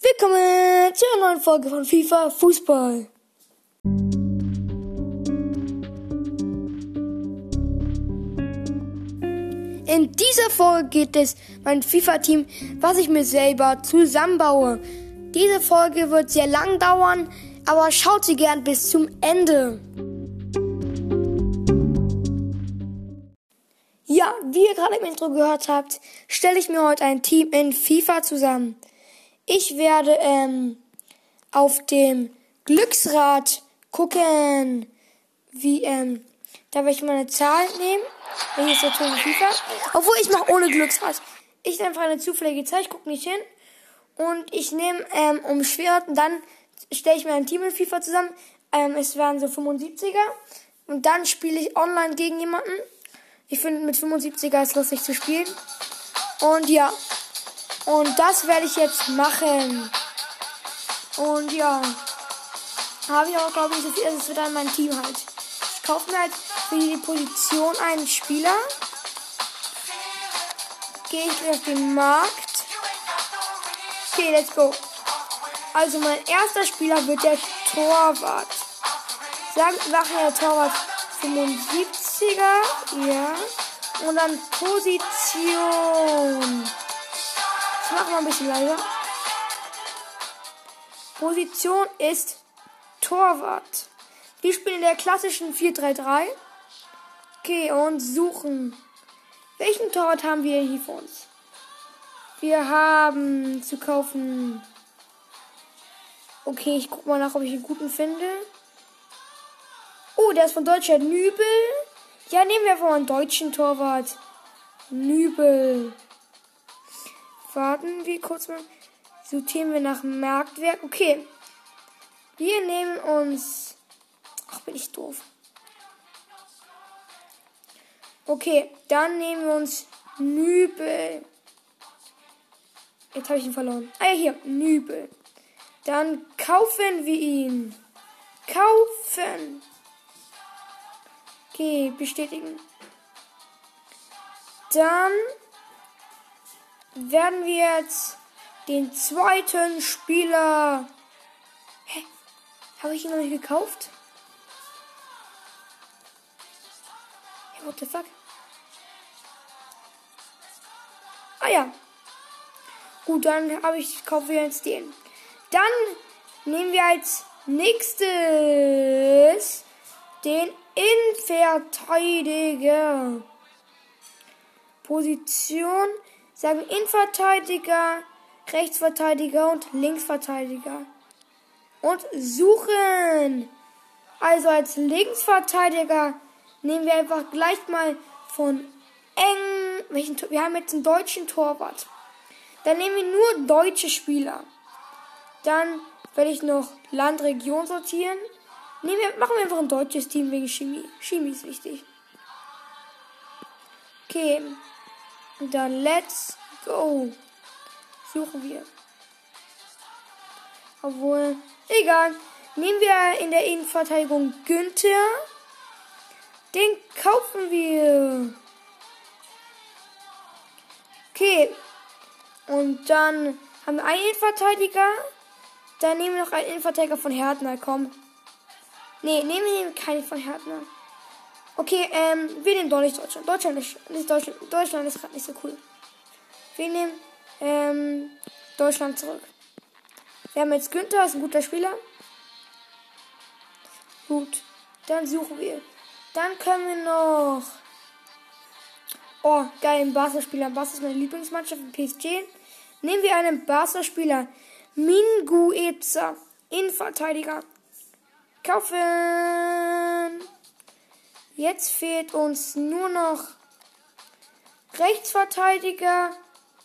Willkommen zu einer neuen Folge von FIFA Fußball. In dieser Folge geht es mein FIFA-Team, was ich mir selber zusammenbaue. Diese Folge wird sehr lang dauern, aber schaut sie gern bis zum Ende. Ja, wie ihr gerade im Intro gehört habt, stelle ich mir heute ein Team in FIFA zusammen. Ich werde ähm, auf dem Glücksrad gucken, wie ähm, da werde ich meine Zahl nehmen. Hier ist der Ton FIFA. Obwohl ich mache ohne Glücksrad. Ich nehme einfach eine zufällige Zahl, ich gucke nicht hin. Und ich nehme ähm, um Schwert und dann stelle ich mir ein Team in FIFA zusammen. Ähm, es werden so 75er. Und dann spiele ich online gegen jemanden. Ich finde mit 75er ist lustig zu spielen. Und ja. Und das werde ich jetzt machen. Und ja. Habe ich auch, glaube ich, viel. Es wird dann mein Team halt. Ich kaufe mir halt für die Position einen Spieler. Gehe ich auf den Markt. Okay, let's go. Also mein erster Spieler wird der Torwart. Sagen, machen wir der Torwart 75er. Ja. Und dann Position. Das machen wir ein bisschen leiser. Position ist Torwart. Wir spielen in der klassischen 4-3-3. Okay, und suchen. Welchen Torwart haben wir hier vor uns? Wir haben zu kaufen. Okay, ich guck mal nach, ob ich einen guten finde. Oh, der ist von Deutschland. Nübel. Ja, nehmen wir einfach mal einen deutschen Torwart. Nübel. Warten wir kurz mal. Sortieren wir nach Marktwerk. Okay. Wir nehmen uns. Ach, bin ich doof. Okay, dann nehmen wir uns Nübel. Jetzt habe ich ihn verloren. Ah ja, hier, Nübel. Dann kaufen wir ihn. Kaufen. Okay, bestätigen. Dann werden wir jetzt den zweiten Spieler. Hä? Habe ich ihn noch nicht gekauft? Hey, what the fuck? Ah ja. Gut, dann habe ich kaufe jetzt den. Dann nehmen wir als nächstes den Innenverteidiger. Position, sagen Innenverteidiger, Rechtsverteidiger und Linksverteidiger. Und suchen. Also als Linksverteidiger nehmen wir einfach gleich mal von eng. Welchen, wir haben jetzt einen deutschen Torwart. Dann nehmen wir nur deutsche Spieler. Dann werde ich noch Land, Region sortieren. Nehmen wir, machen wir einfach ein deutsches Team wegen Chemie. Chemie ist wichtig. Okay. Dann let's go. Suchen wir. Obwohl, egal. Nehmen wir in der Innenverteidigung Günther. Den kaufen wir. Okay. Und dann haben wir einen Innenverteidiger. Dann nehmen wir noch einen Innenverteidiger von Härtner. Komm. Nee, nehmen wir keinen von Härtner. Okay, ähm, wir nehmen doch nicht Deutschland. Deutschland ist, nicht Deutschland, Deutschland ist gerade nicht so cool. Wir nehmen, ähm, Deutschland zurück. Wir haben jetzt Günther, ist ein guter Spieler. Gut, dann suchen wir. Dann können wir noch. Oh, geil, ein Barca-Spieler. Barca ist meine Lieblingsmannschaft im PSG. Nehmen wir einen Barca-Spieler. Mingueza, Innenverteidiger. Kaufen. Jetzt fehlt uns nur noch Rechtsverteidiger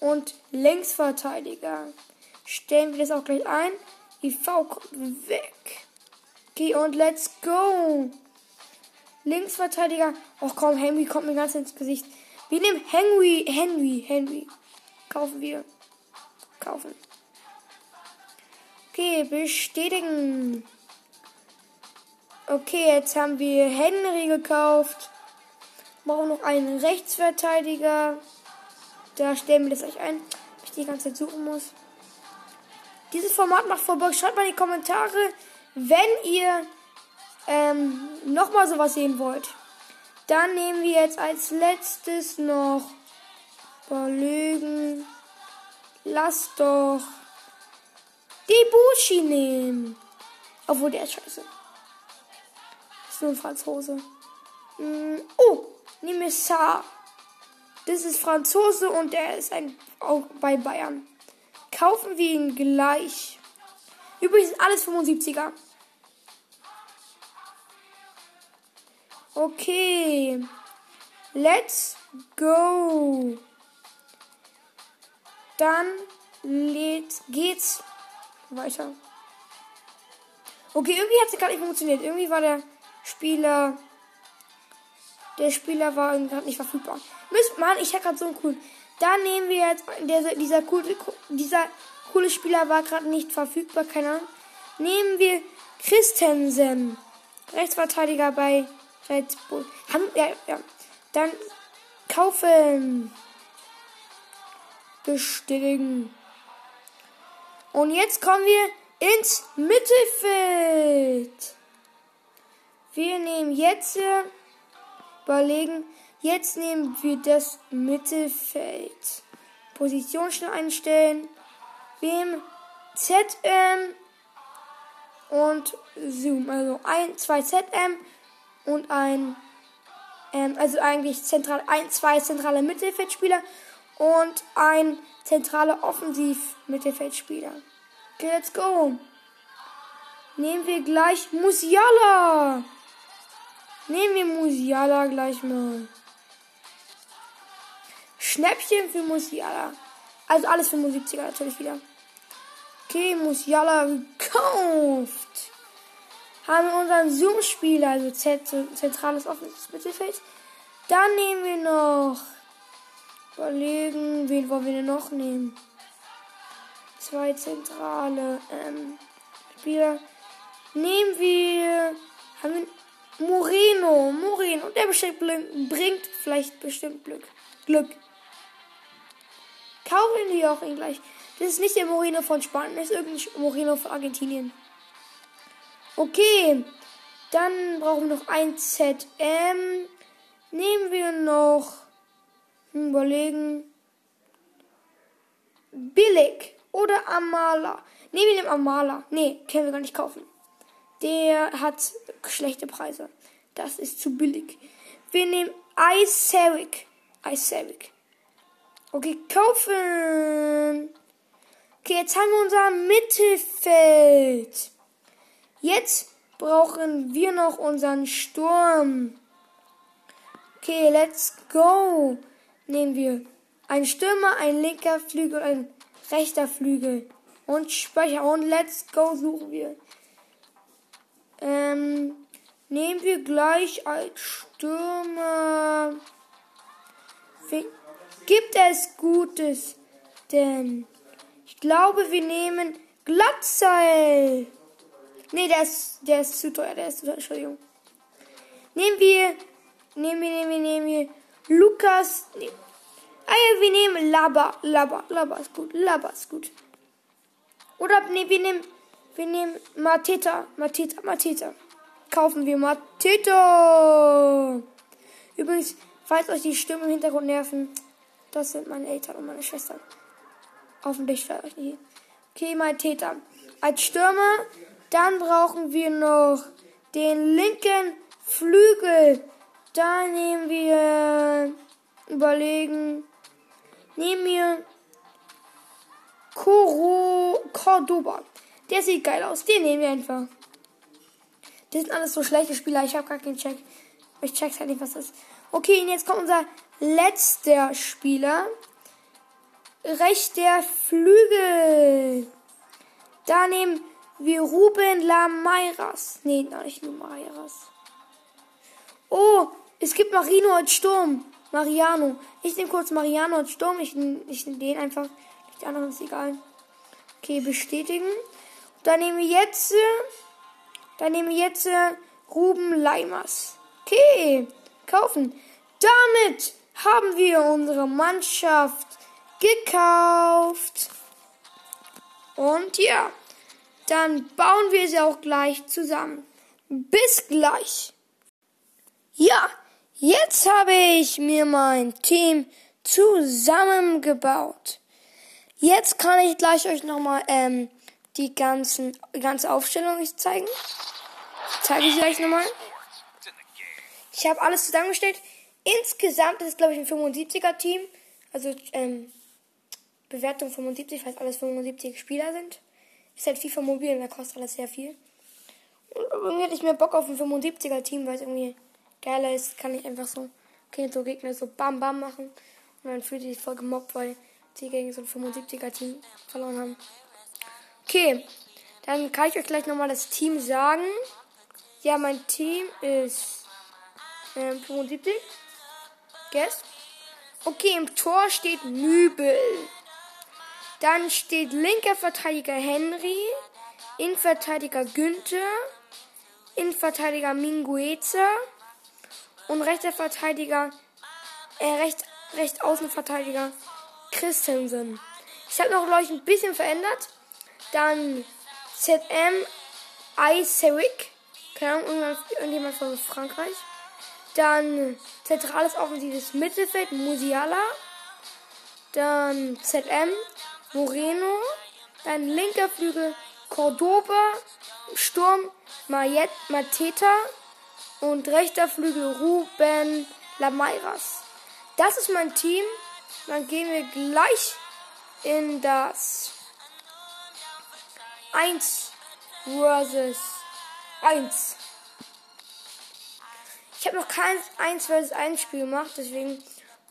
und Linksverteidiger. Stellen wir das auch gleich ein. IV kommt weg. Okay, und let's go. Linksverteidiger. Ach komm, Henry kommt mir ganz ins Gesicht. Wir nehmen Henry, Henry, Henry. Kaufen wir. Kaufen. Okay, bestätigen. Okay, jetzt haben wir Henry gekauft. Brauchen noch einen Rechtsverteidiger. Da stellen wir das euch ein, ob ich die ganze Zeit suchen muss. Dieses Format macht Bock. Schreibt mal in die Kommentare, wenn ihr ähm, nochmal sowas sehen wollt. Dann nehmen wir jetzt als letztes noch überlegen. Lass doch die Bushi nehmen. Obwohl der ist scheiße. Nur ein Franzose. Mm, oh, Saar. Das ist Franzose und der ist ein, auch bei Bayern. Kaufen wir ihn gleich. Übrigens alles 75er. Okay. Let's go. Dann geht's weiter. Okay, irgendwie hat es gerade nicht funktioniert. Irgendwie war der Spieler. Der Spieler war gerade nicht verfügbar. Mist, Mann, ich hätte gerade so einen coolen. Dann nehmen wir jetzt. Der, dieser, coole, dieser coole Spieler war gerade nicht verfügbar, keine Ahnung. Nehmen wir Christensen. Rechtsverteidiger bei Red Bull. Haben, ja, ja. Dann kaufen. Bestätigen. Und jetzt kommen wir ins Mittelfeld. Wir nehmen jetzt, überlegen, jetzt nehmen wir das Mittelfeld. Position schnell einstellen. Wem ZM und Zoom. Also ein, zwei ZM und ein, ähm, also eigentlich zentral, ein, zwei zentrale Mittelfeldspieler und ein zentraler Offensiv-Mittelfeldspieler. Okay, let's go. Nehmen wir gleich Musiala. Nehmen wir Musiala gleich mal. Schnäppchen für Musiala. Also alles für 75er natürlich wieder. Okay, Musiala gekauft. Haben wir unseren Zoom-Spieler, also zentrales offenes Mittelfeld. Dann nehmen wir noch. Überlegen, wen wollen wir denn noch nehmen? Zwei zentrale ähm, Spieler. Nehmen wir. Haben wir Moreno. Moreno. Der bestimmt bringt vielleicht bestimmt Glück. Glück. Kaufen wir auch ihn gleich. Das ist nicht der Moreno von Spanien, das ist irgendein Moreno von Argentinien. Okay. Dann brauchen wir noch ein ZM. Nehmen wir noch. Überlegen. Billig oder Amala. Ne, wir nehmen Amala. Ne, können wir gar nicht kaufen. Der hat schlechte Preise. Das ist zu billig. Wir nehmen Iseric. Iseric. Okay, kaufen. Okay, jetzt haben wir unser Mittelfeld. Jetzt brauchen wir noch unseren Sturm. Okay, let's go. Nehmen wir einen Stürmer, ein linker Flügel, ein rechter Flügel und Speicher und let's go suchen wir. Ähm, nehmen wir gleich als Stürmer. Gibt es Gutes? Denn ich glaube, wir nehmen Glattseil. Nee, der ist, der ist zu teuer, der ist zu teuer, Entschuldigung. Nehmen wir, nehmen wir, nehmen wir, nehmen wir Lukas. Nee. Ah, wir nehmen Laba, Laba, Laba ist gut, Laba ist gut. Oder nee, wir nehmen, wir nehmen Mateta, Mateta, Mateta. Kaufen wir Mateta. Übrigens, falls euch die Stimmen im Hintergrund nerven, das sind meine Eltern und meine Schwestern. Hoffentlich stört euch nicht. Okay, Mateta. Als Stürmer, dann brauchen wir noch den linken Flügel. Da nehmen wir, überlegen, nehmen wir Coro Cordoba. Der sieht geil aus. Den nehmen wir einfach. Das sind alles so schlechte Spieler. Ich habe gar keinen Check. Ich check's halt nicht, was das ist. Okay, und jetzt kommt unser letzter Spieler. Rechter Flügel. Da nehmen wir Ruben Lameiras. Nee, nicht nur Mairas. Oh, es gibt Marino als Sturm. Mariano. Ich nehme kurz Mariano als Sturm. Ich, ich nehme den einfach. Die anderen ist egal. Okay, bestätigen. Dann nehmen wir jetzt. Dann nehmen wir jetzt Ruben Leimers. Okay, kaufen. Damit haben wir unsere Mannschaft gekauft. Und ja, dann bauen wir sie auch gleich zusammen. Bis gleich. Ja, jetzt habe ich mir mein Team zusammengebaut. Jetzt kann ich gleich euch nochmal ähm, die ganzen, ganze Aufstellung zeigen. Ich zeige sie gleich nochmal. Ich habe alles zusammengestellt. Insgesamt ist es, glaube ich, ein 75er Team. Also ähm, Bewertung 75, falls alles 75 Spieler sind. Ist halt FIFA Mobil, da kostet alles sehr viel. Und irgendwie hätte ich mehr Bock auf ein 75er Team, weil es irgendwie geiler ist. Kann ich einfach so, okay, so Gegner so bam bam machen. Und dann fühlt sich voll gemobbt, weil sie gegen so ein 75er Team verloren haben. Okay, dann kann ich euch gleich nochmal das Team sagen. Ja, mein Team ist ähm, 75. Guess. Okay, im Tor steht Nübel. Dann steht linker Verteidiger Henry, Innenverteidiger Günther, Innenverteidiger Mingueza und rechter Verteidiger, äh, recht, recht Außenverteidiger Christensen. Ich habe noch, glaube ich, ein bisschen verändert. Dann ZM Icewick. Keine Ahnung, irgendjemand von Frankreich. Dann zentrales offensives Mittelfeld Musiala. Dann ZM Moreno. Dann linker Flügel Cordoba. Sturm Mayet, Mateta. Und rechter Flügel Ruben Lameiras. Das ist mein Team. Dann gehen wir gleich in das 1 versus 1. Ich habe noch kein 1 vs 1 Spiel gemacht, deswegen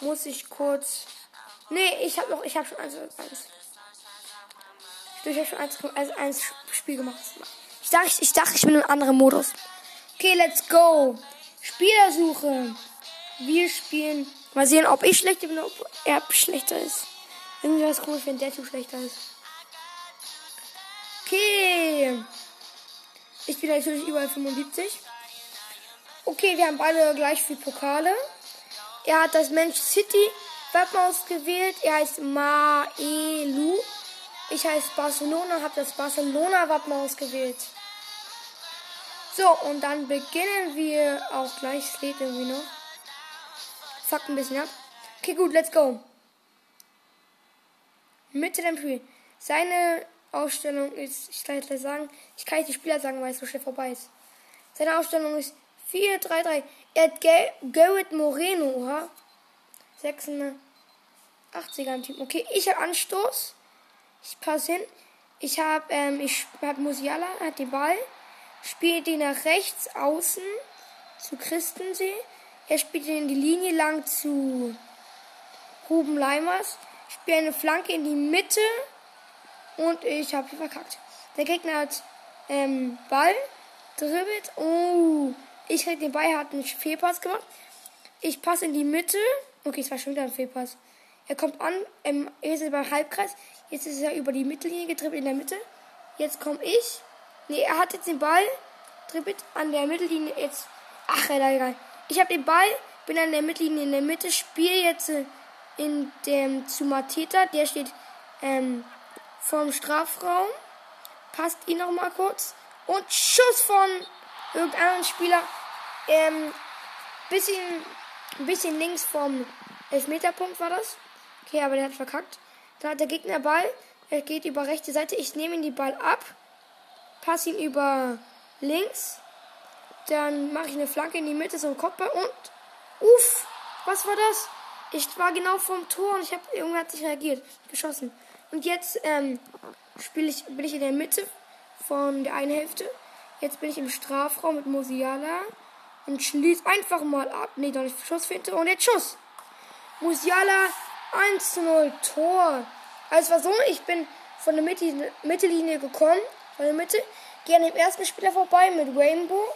muss ich kurz. Nee, ich habe noch, ich habe schon 1 vs 1. Ich habe schon 1 vs 1 Spiel gemacht. Ich dachte, ich, ich dachte, ich bin in einem anderen Modus. Okay, let's go. Spielersuche. Wir spielen. Mal sehen, ob ich schlechter bin oder ob er schlechter ist. Irgendwie was komisch, wenn der Typ schlechter ist. Okay. Ich bin natürlich überall 75. Okay, wir haben beide gleich viele Pokale. Er hat das Manchester City Wappen ausgewählt. Er heißt Maelu. Ich heiße Barcelona, habe das Barcelona Wappen ausgewählt. So, und dann beginnen wir auch gleich. Es lädt irgendwie noch. Fuck ein bisschen ab. Okay, gut, let's go. Mitte dem Spiel. Seine Ausstellung ist, ich kann jetzt sagen, ich kann nicht die Spieler sagen, weil es so schnell vorbei ist. Seine Ausstellung ist 4-3-3. Er hat Garrett Moreno, oha. 86er im Team. Okay, ich habe Anstoß. Ich passe hin. Ich habe, ähm, ich habe Musiala, hat den Ball. Spielt den nach rechts außen zu Christensee. Er spielt in die Linie lang zu Ruben Leimers. Spielt eine Flanke in die Mitte. Und ich habe verkackt. Der Gegner hat ähm, Ball, dribbelt. Oh, ich krieg den Ball, hat einen Fehlpass gemacht. Ich passe in die Mitte. Okay, es war schon wieder ein Fehlpass. Er kommt an, ähm, er ist beim Halbkreis. Jetzt ist er über die Mittellinie getribbelt in der Mitte. Jetzt komme ich. Ne, er hat jetzt den Ball, dribbelt an der Mittellinie. Jetzt, ach, egal. Ich habe den Ball, bin an der Mittellinie in der Mitte, spiele jetzt äh, in dem zu Mateta. Der steht ähm, vom Strafraum. Passt ihn noch mal kurz. Und Schuss von irgendeinem Spieler. Ähm, bisschen, bisschen links vom Elfmeterpunkt war das. Okay, aber der hat verkackt. Da hat der Gegner Ball. Er geht über rechte Seite. Ich nehme ihn die Ball ab. Passe ihn über links. Dann mache ich eine Flanke in die Mitte, so ein Kopfball und. Uff! Was war das? Ich war genau vorm Tor und ich habe irgendwer hat sich reagiert. Geschossen. Und jetzt ähm, spiele ich, bin ich in der Mitte von der einen Hälfte. Jetzt bin ich im Strafraum mit Musiala und schließe einfach mal ab. Ne, doch nicht Schussfinte und jetzt Schuss. Musiala 1 zu 0 Tor. Also es war so, ich bin von der Mitte, Mittellinie gekommen, von der Mitte, gehe an dem ersten Spieler vorbei mit Rainbow.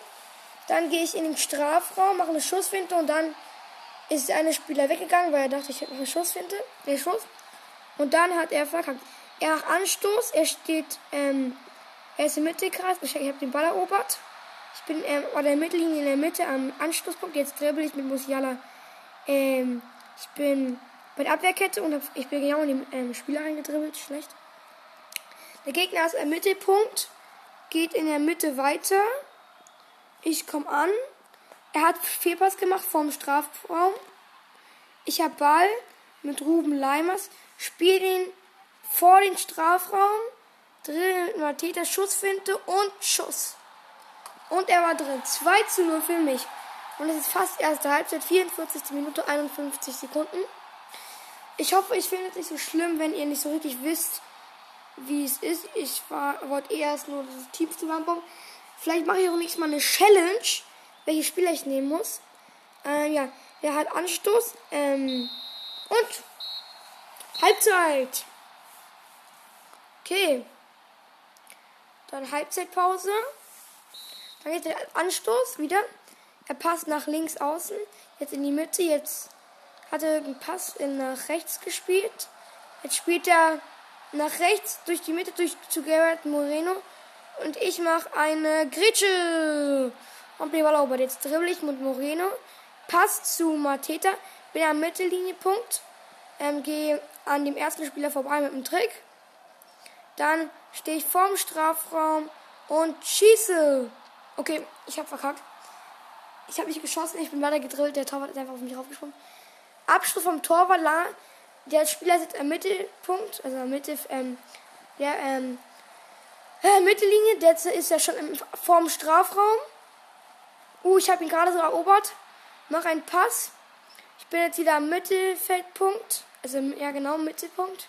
Dann gehe ich in den Strafraum, mache eine Schussfinte und dann ist der eine Spieler weggegangen, weil er dachte, ich hätte eine Schussfinte. Der Schuss. Und dann hat er verkackt. Er hat Anstoß, er steht, ähm, er ist im Mittelkreis, ich habe den Ball erobert. Ich bin ähm, an der Mittellinie in der Mitte am Anstoßpunkt. Jetzt dribbel ich mit Musiala. Ähm, ich bin bei der Abwehrkette und hab, ich bin genau in den ähm, Spieler reingedribbelt. Schlecht. Der Gegner ist im Mittelpunkt, geht in der Mitte weiter. Ich komme an. Er hat Fehlpass gemacht vorm Strafraum. Ich habe Ball mit Ruben Leimers, spiele ihn vor den Strafraum, drin mit Mateta Schussfinte und Schuss. Und er war drin. 2 zu 0 für mich. Und es ist fast erste Halbzeit, 44. Minute, 51 Sekunden. Ich hoffe, ich finde es nicht so schlimm, wenn ihr nicht so richtig wisst, wie es ist. Ich wollte eh erst nur das Teams zusammenbauen. Vielleicht mache ich auch nächstes Mal eine Challenge, welche Spieler ich nehmen muss. Ähm, ja, der hat Anstoß. Ähm, und Halbzeit. Okay. Dann Halbzeitpause. Dann geht der Anstoß wieder. Er passt nach links außen, jetzt in die Mitte, jetzt hat er einen Pass nach rechts gespielt. Jetzt spielt er nach rechts durch die Mitte durch zu Gerard Moreno und ich mache eine Gritsche. Und erobert. Jetzt dribbel ich mit Moreno. Pass zu Mateta. Bin am Mittelliniepunkt. Ähm, Gehe an dem ersten Spieler vorbei mit dem Trick. Dann stehe ich vorm Strafraum und schieße. Okay, ich habe verkackt. Ich habe nicht geschossen, ich bin weiter gedrillt. Der Torwart ist einfach auf mich raufgesprungen. Abschluss vom Tor war la. Der Spieler sitzt am Mittelpunkt, also am Mitte, ähm, der, ähm, äh, Mittellinie. Der ist ja schon im, vorm Strafraum. Uh, ich habe ihn gerade so erobert. Mach einen Pass. Ich bin jetzt wieder am Mittelfeldpunkt. Also, ja, genau, Mittelpunkt.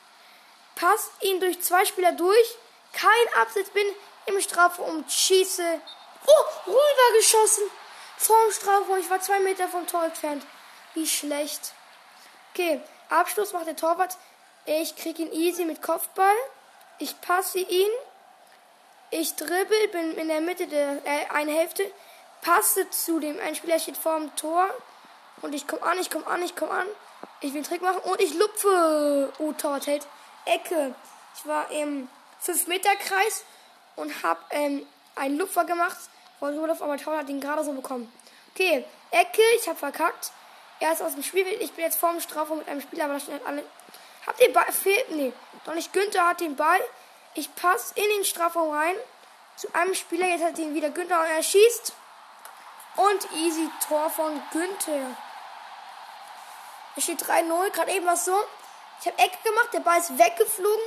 Pass ihn durch zwei Spieler durch. Kein Absatz, bin im Strafraum schieße. Oh, rüber geschossen. Vorm Strafraum. Ich war zwei Meter vom Tor entfernt. Wie schlecht. Okay, Abschluss macht der Torwart. Ich krieg ihn easy mit Kopfball. Ich passe ihn. Ich dribbel, bin in der Mitte der äh, eine Hälfte. Passe zu dem ein Spieler steht vor dem Tor. Und ich komme an, ich komme an, ich komme an. Ich will einen Trick machen und ich lupfe. Oh, Torwart hält. Ecke. Ich war im 5-Meter-Kreis und habe ähm, einen Lupfer gemacht. Und Rudolf, aber Torwart hat ihn gerade so bekommen. Okay, Ecke, ich habe verkackt. Er ist aus dem Spiel. Ich bin jetzt vorm Strafraum mit einem Spieler, aber da stehen halt alle. Habt ihr Ball? Fehlt? Nee. Doch nicht Günther hat den Ball. Ich passe in den Strafraum rein. Zu einem Spieler. Jetzt hat ihn wieder Günther und er schießt. Und easy Tor von Günther. Es steht 3-0. Gerade eben was so. Ich habe Ecke gemacht. Der Ball ist weggeflogen.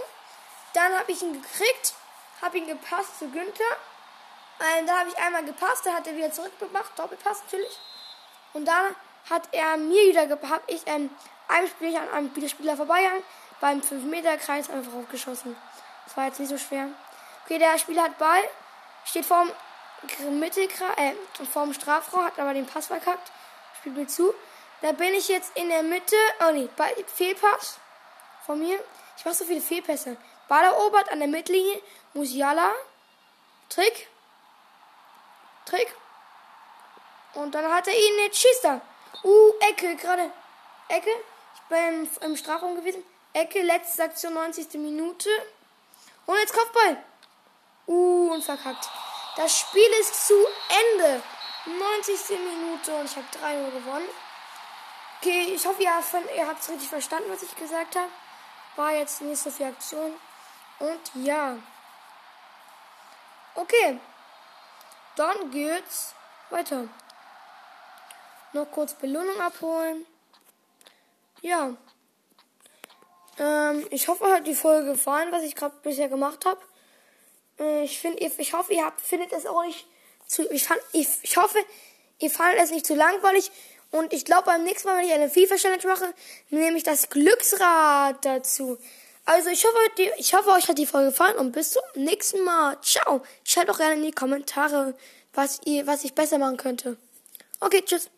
Dann habe ich ihn gekriegt. Habe ihn gepasst zu Günther. Ähm, da habe ich einmal gepasst. Da hat er wieder zurückgemacht. Doppelpass natürlich. Und dann hat er mir wieder gehabt. Ich ähm, einem Spieler an einem Spieler vorbeigegangen, beim 5-Meter-Kreis einfach aufgeschossen. Das war jetzt nicht so schwer. Okay, der Spieler hat Ball, steht vorm Mittelkreis, äh, vorm Strafraum, hat aber den Pass verkackt. Spielt mir zu. Da bin ich jetzt in der Mitte. Oh nee, Fehlpass von mir. Ich mache so viele Fehlpässe. Ball erobert an der Mittellinie. Musiala. Trick. Trick. Und dann hat er ihn, jetzt schießt er. Uh, Ecke, gerade. Ecke. Ich bin im Strafraum gewesen. Ecke, letzte Aktion, 90. Minute. Und jetzt Kopfball. Uh, und verkackt. Das Spiel ist zu Ende. 90. Minute und ich habe 3 Uhr gewonnen. Okay, ich hoffe, ihr habt es richtig verstanden, was ich gesagt habe. War jetzt nicht so viel Aktion. Und ja. Okay. Dann geht's weiter. Noch kurz Belohnung abholen. Ja. Ähm, ich hoffe, euch hat die Folge gefallen, was ich gerade bisher gemacht habe. Äh, ich finde, ich hoffe, ihr habt, findet es auch nicht zu, ich fand, ich, ich hoffe, ihr fandet es nicht zu langweilig. Und ich glaube, beim nächsten Mal, wenn ich eine FIFA-Challenge mache, nehme ich das Glücksrad dazu. Also ich hoffe, ich hoffe, euch hat die Folge gefallen und bis zum nächsten Mal. Ciao. Schreibt auch gerne in die Kommentare, was ihr, was ich besser machen könnte. Okay, tschüss.